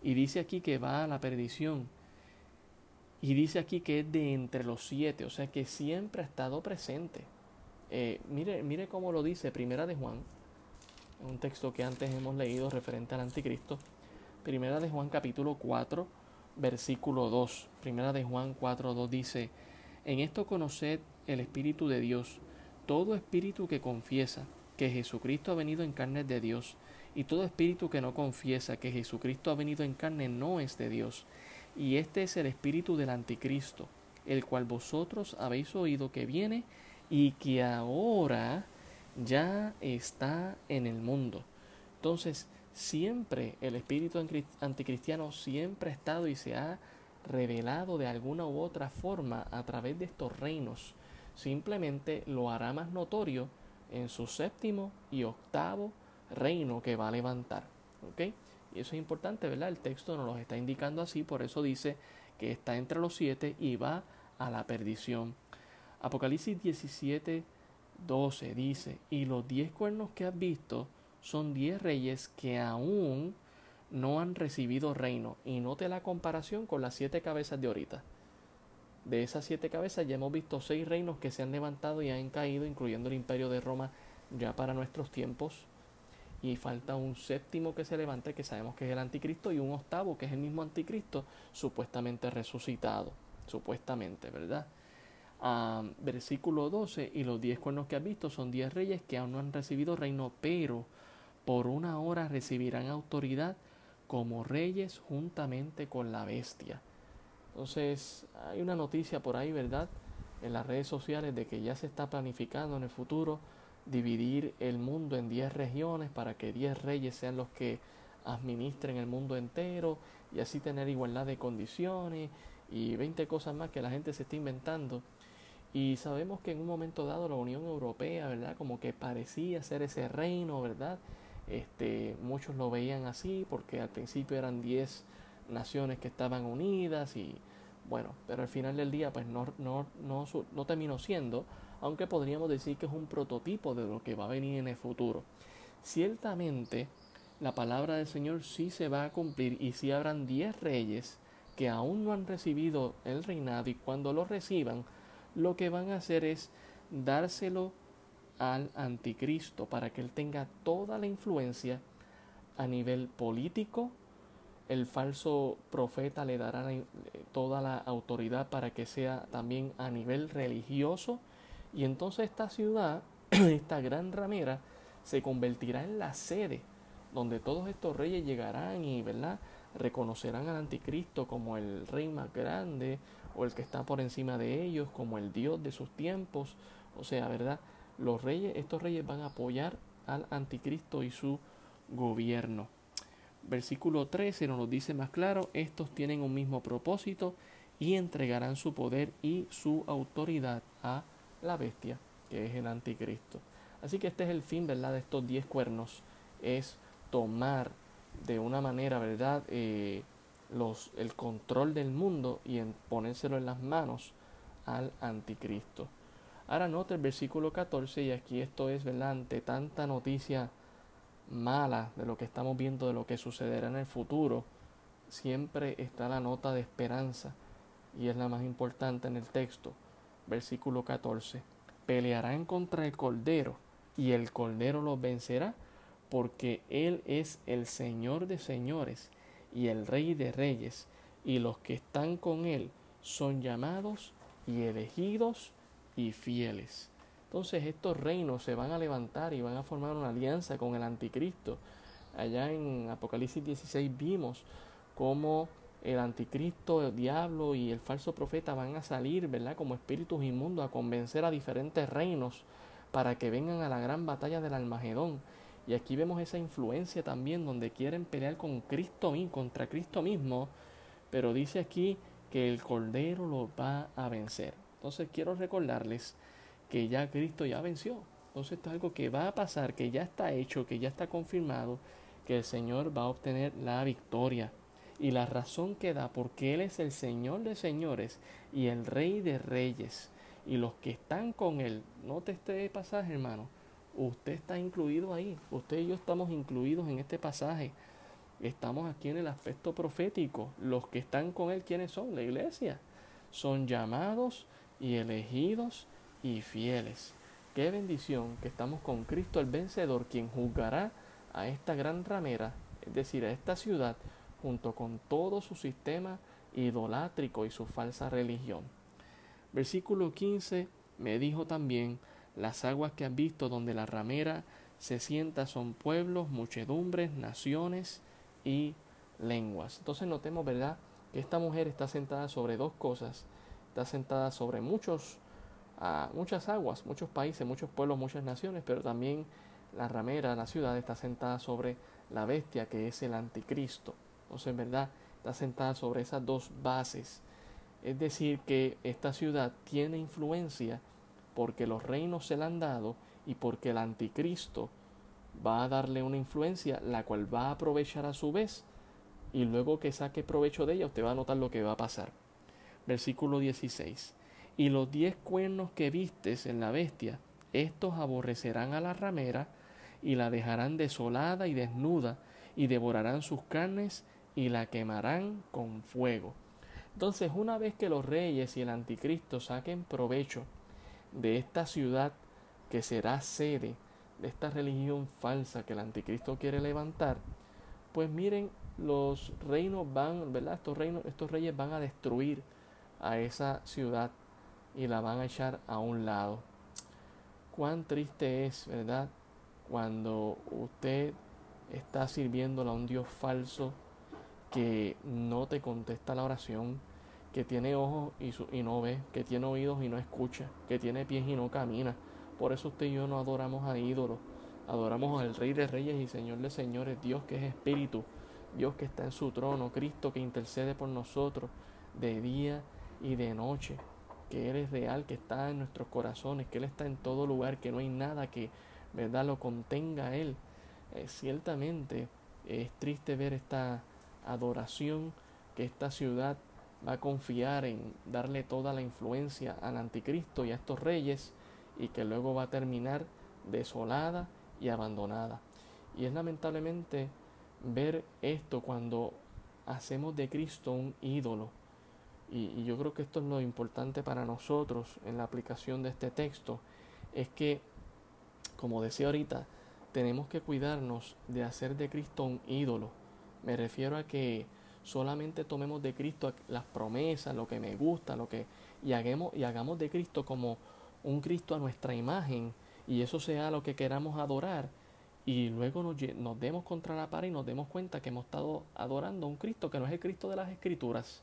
Y dice aquí que va a la perdición. Y dice aquí que es de entre los siete, o sea que siempre ha estado presente. Eh, mire, mire cómo lo dice Primera de Juan, un texto que antes hemos leído referente al anticristo. Primera de Juan capítulo 4, versículo 2. Primera de Juan 4, 2 dice, en esto conoced el Espíritu de Dios, todo espíritu que confiesa que Jesucristo ha venido en carne de Dios, y todo espíritu que no confiesa que Jesucristo ha venido en carne no es de Dios. Y este es el espíritu del anticristo, el cual vosotros habéis oído que viene y que ahora ya está en el mundo. Entonces, siempre el espíritu anticristiano siempre ha estado y se ha revelado de alguna u otra forma a través de estos reinos. Simplemente lo hará más notorio en su séptimo y octavo reino que va a levantar. ¿Ok? Y eso es importante, ¿verdad? El texto nos lo está indicando así, por eso dice que está entre los siete y va a la perdición. Apocalipsis 17, 12 dice, y los diez cuernos que has visto son diez reyes que aún no han recibido reino. Y note la comparación con las siete cabezas de ahorita. De esas siete cabezas ya hemos visto seis reinos que se han levantado y han caído, incluyendo el imperio de Roma ya para nuestros tiempos. Y falta un séptimo que se levante, que sabemos que es el anticristo, y un octavo, que es el mismo anticristo, supuestamente resucitado. Supuestamente, ¿verdad? versículo 12, y los diez cuernos que has visto son diez reyes que aún no han recibido reino, pero por una hora recibirán autoridad como reyes juntamente con la bestia. Entonces, hay una noticia por ahí, ¿verdad? En las redes sociales de que ya se está planificando en el futuro dividir el mundo en 10 regiones para que 10 reyes sean los que administren el mundo entero y así tener igualdad de condiciones y 20 cosas más que la gente se está inventando. Y sabemos que en un momento dado la Unión Europea, ¿verdad? Como que parecía ser ese reino, ¿verdad? Este, muchos lo veían así porque al principio eran 10 naciones que estaban unidas y bueno, pero al final del día pues no, no, no, no terminó siendo, aunque podríamos decir que es un prototipo de lo que va a venir en el futuro. Ciertamente la palabra del Señor sí se va a cumplir y si habrán 10 reyes que aún no han recibido el reinado y cuando lo reciban, lo que van a hacer es dárselo al anticristo para que él tenga toda la influencia a nivel político. El falso profeta le dará toda la autoridad para que sea también a nivel religioso. Y entonces esta ciudad, *clears throat* esta gran ramera, se convertirá en la sede donde todos estos reyes llegarán y ¿verdad? reconocerán al anticristo como el rey más grande o el que está por encima de ellos, como el Dios de sus tiempos. O sea, ¿verdad? Los reyes, estos reyes van a apoyar al anticristo y su gobierno. Versículo 13 nos dice más claro, estos tienen un mismo propósito y entregarán su poder y su autoridad a la bestia, que es el anticristo. Así que este es el fin, ¿verdad?, de estos diez cuernos, es tomar de una manera, ¿verdad?, eh, los, el control del mundo y ponérselo en las manos al anticristo. Ahora nota el versículo 14 y aquí esto es, ¿verdad? Ante tanta noticia mala de lo que estamos viendo, de lo que sucederá en el futuro, siempre está la nota de esperanza y es la más importante en el texto. Versículo 14. Pelearán contra el Cordero y el Cordero los vencerá porque Él es el Señor de señores y el Rey de reyes y los que están con Él son llamados y elegidos y fieles. Entonces estos reinos se van a levantar y van a formar una alianza con el anticristo. Allá en Apocalipsis 16 vimos cómo el anticristo, el diablo y el falso profeta van a salir, ¿verdad? Como espíritus inmundos a convencer a diferentes reinos para que vengan a la gran batalla del Almagedón. Y aquí vemos esa influencia también donde quieren pelear con Cristo contra Cristo mismo, pero dice aquí que el Cordero lo va a vencer. Entonces quiero recordarles que ya Cristo ya venció. Entonces esto es algo que va a pasar, que ya está hecho, que ya está confirmado, que el Señor va a obtener la victoria. Y la razón que da, porque Él es el Señor de señores y el Rey de reyes. Y los que están con Él, note este pasaje hermano, usted está incluido ahí, usted y yo estamos incluidos en este pasaje. Estamos aquí en el aspecto profético. Los que están con Él, ¿quiénes son? La iglesia. Son llamados y elegidos y fieles. Qué bendición que estamos con Cristo el vencedor, quien juzgará a esta gran ramera, es decir, a esta ciudad, junto con todo su sistema idolátrico y su falsa religión. Versículo 15 me dijo también, las aguas que han visto donde la ramera se sienta son pueblos, muchedumbres, naciones y lenguas. Entonces notemos, ¿verdad?, que esta mujer está sentada sobre dos cosas. Está sentada sobre muchos a muchas aguas, muchos países, muchos pueblos, muchas naciones, pero también la ramera, la ciudad, está sentada sobre la bestia que es el anticristo. Entonces, en verdad, está sentada sobre esas dos bases. Es decir, que esta ciudad tiene influencia porque los reinos se la han dado y porque el anticristo va a darle una influencia la cual va a aprovechar a su vez y luego que saque provecho de ella usted va a notar lo que va a pasar. Versículo 16 y los diez cuernos que vistes en la bestia, estos aborrecerán a la ramera y la dejarán desolada y desnuda, y devorarán sus carnes y la quemarán con fuego. Entonces, una vez que los reyes y el anticristo saquen provecho de esta ciudad que será sede de esta religión falsa que el anticristo quiere levantar, pues miren, los reinos van, ¿verdad? Estos reinos, estos reyes van a destruir a esa ciudad y la van a echar a un lado. Cuán triste es, ¿verdad? Cuando usted está sirviéndole a un Dios falso que no te contesta la oración, que tiene ojos y, y no ve, que tiene oídos y no escucha, que tiene pies y no camina. Por eso usted y yo no adoramos a ídolos, adoramos al Rey de Reyes y Señor de Señores, Dios que es Espíritu, Dios que está en su trono, Cristo que intercede por nosotros de día y de noche que Él es real, que está en nuestros corazones, que Él está en todo lugar, que no hay nada que, ¿verdad?, lo contenga Él. Eh, ciertamente es triste ver esta adoración que esta ciudad va a confiar en darle toda la influencia al anticristo y a estos reyes y que luego va a terminar desolada y abandonada. Y es lamentablemente ver esto cuando hacemos de Cristo un ídolo y, yo creo que esto es lo importante para nosotros en la aplicación de este texto, es que, como decía ahorita, tenemos que cuidarnos de hacer de Cristo un ídolo. Me refiero a que solamente tomemos de Cristo las promesas, lo que me gusta, lo que y hagamos, de Cristo como un Cristo a nuestra imagen y eso sea lo que queramos adorar y luego nos, nos demos contra la pared y nos demos cuenta que hemos estado adorando a un Cristo que no es el Cristo de las Escrituras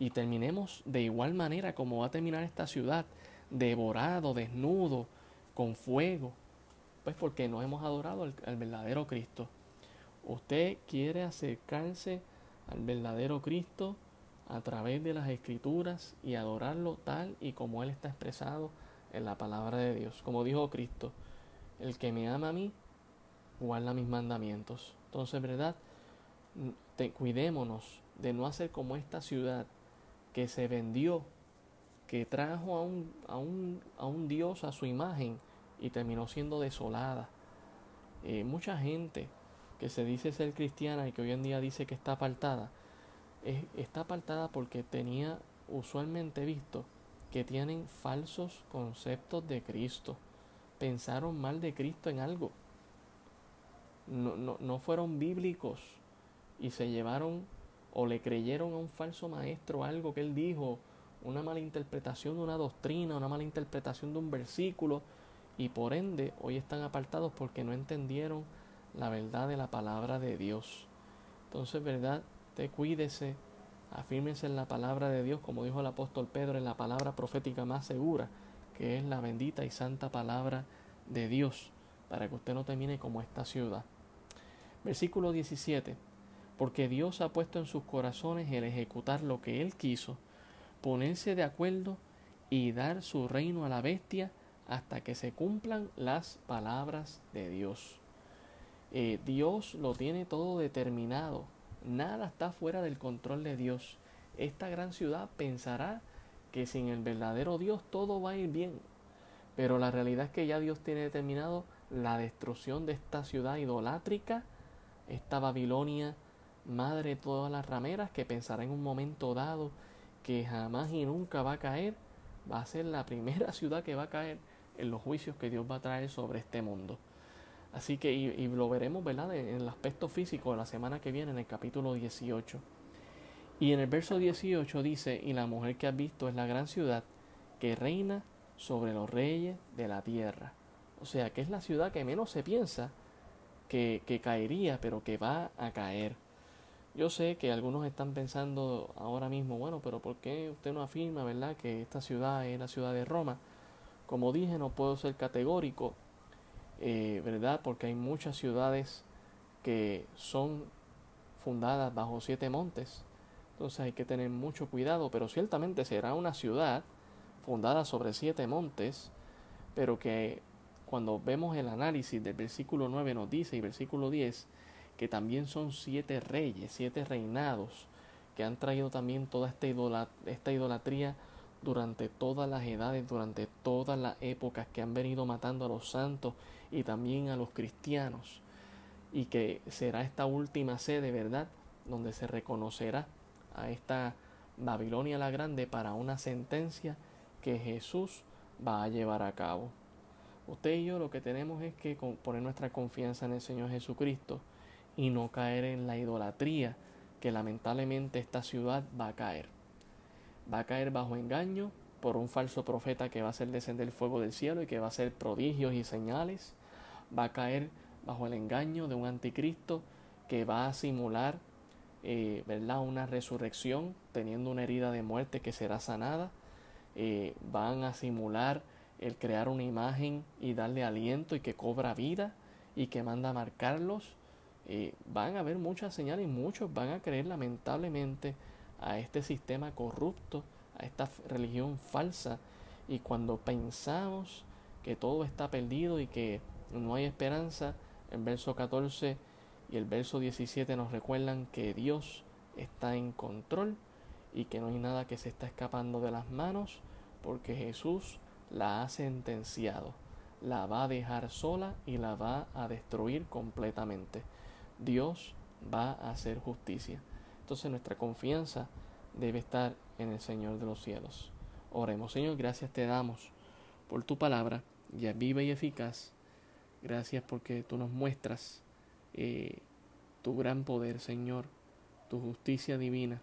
y terminemos de igual manera como va a terminar esta ciudad, devorado, desnudo, con fuego, pues porque no hemos adorado al, verdadero Cristo. Usted quiere acercarse al verdadero Cristo a través de las escrituras y adorarlo tal y como Él está expresado en la palabra de Dios. Como dijo Cristo, el que me ama a mí, guarda mis mandamientos. Entonces, ¿verdad? Te, cuidémonos de no hacer como esta ciudad que se vendió, que trajo a un, a un, a un Dios a su imagen y terminó siendo desolada. Eh, mucha gente que se dice ser cristiana y que hoy en día dice que está apartada, está apartada porque tenía usualmente visto que tienen falsos conceptos de Cristo. Pensaron mal de Cristo en algo. No, no, no fueron bíblicos y se llevaron o le creyeron a un falso maestro algo que él dijo, una mala interpretación de una doctrina, una mala interpretación de un versículo y por ende hoy están apartados porque no entendieron la verdad de la palabra de Dios. Entonces, ¿verdad? Te cuídese, afírmese en la palabra de Dios, como dijo el apóstol Pedro, en la palabra profética más segura, que es la bendita y santa palabra de Dios, para que usted no termine como esta ciudad. Versículo 17. Porque Dios ha puesto en sus corazones el ejecutar lo que Él quiso, ponerse de acuerdo y dar su reino a la bestia hasta que se cumplan las palabras de Dios. Eh, Dios lo tiene todo determinado. Nada está fuera del control de Dios. Esta gran ciudad pensará que sin el verdadero Dios todo va a ir bien. Pero la realidad es que ya Dios tiene determinado la destrucción de esta ciudad idolátrica, esta Babilonia, madre de todas las rameras, que pensará en un momento dado que jamás y nunca va a caer, va a ser la primera *laughs* ciudad que va a caer en los juicios que Dios va a traer sobre este mundo. Así que, y, lo veremos, ¿verdad?, en, el aspecto físico la semana que viene, en el capítulo 18. Y en el verso 18 dice, y la mujer que has visto es la gran ciudad que reina sobre los reyes de la tierra. O sea, que es la ciudad que menos se piensa que, que caería, pero que va a caer. Yo sé que algunos están pensando ahora mismo, bueno, pero ¿por qué usted no afirma, verdad, que esta ciudad es la ciudad de Roma? Como dije, no puedo ser categórico, eh, ¿verdad? Porque hay muchas ciudades que son fundadas bajo siete montes. Entonces hay que tener mucho cuidado, pero ciertamente será una ciudad fundada sobre siete montes, pero que cuando vemos el análisis del versículo 9 nos dice y versículo 10 que también son siete reyes, siete reinados, que han traído también toda esta, esta idolatría durante todas las edades, durante todas las épocas que han venido matando a los santos y también a los cristianos. Y que será esta última sede, ¿verdad? Donde se reconocerá a esta Babilonia la Grande para una sentencia que Jesús va a llevar a cabo. Usted y yo lo que tenemos es que poner nuestra confianza en el Señor Jesucristo y no caer en la idolatría que lamentablemente esta ciudad va a caer va a caer bajo engaño por un falso profeta que va a hacer descender el fuego del cielo y que va a hacer prodigios y señales. Va a caer bajo el engaño de un anticristo que va a simular eh, ¿verdad? una resurrección teniendo una herida de muerte que será sanada. Eh, van a simular el crear una imagen y darle aliento y que cobra vida y que manda a marcarlos. Eh, van a haber muchas señales y muchos van a creer lamentablemente a este sistema corrupto, a esta religión falsa. Y cuando pensamos que todo está perdido y que no hay esperanza, el verso 14 y el verso 17 nos recuerdan que Dios está en control y que no hay nada que se está escapando de las manos porque Jesús la ha sentenciado, la va a dejar sola y la va a destruir completamente. Dios va a hacer justicia. Entonces nuestra confianza debe estar en el Señor de los cielos. Oremos, Señor, gracias te damos por tu palabra, ya viva y eficaz. Gracias porque tú nos muestras eh, tu gran poder, Señor, tu justicia divina.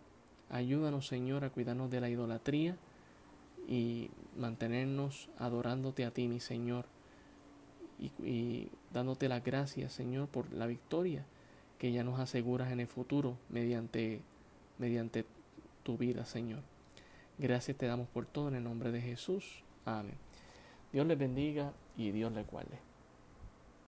Ayúdanos, Señor, a cuidarnos de la idolatría y mantenernos adorándote a ti, mi Señor, y, dándote las gracias, Señor, por la victoria que ya nos aseguras en el futuro mediante, mediante tu vida, Señor. Gracias te damos por todo en el nombre de Jesús. Amén. Dios les bendiga y Dios les guarde.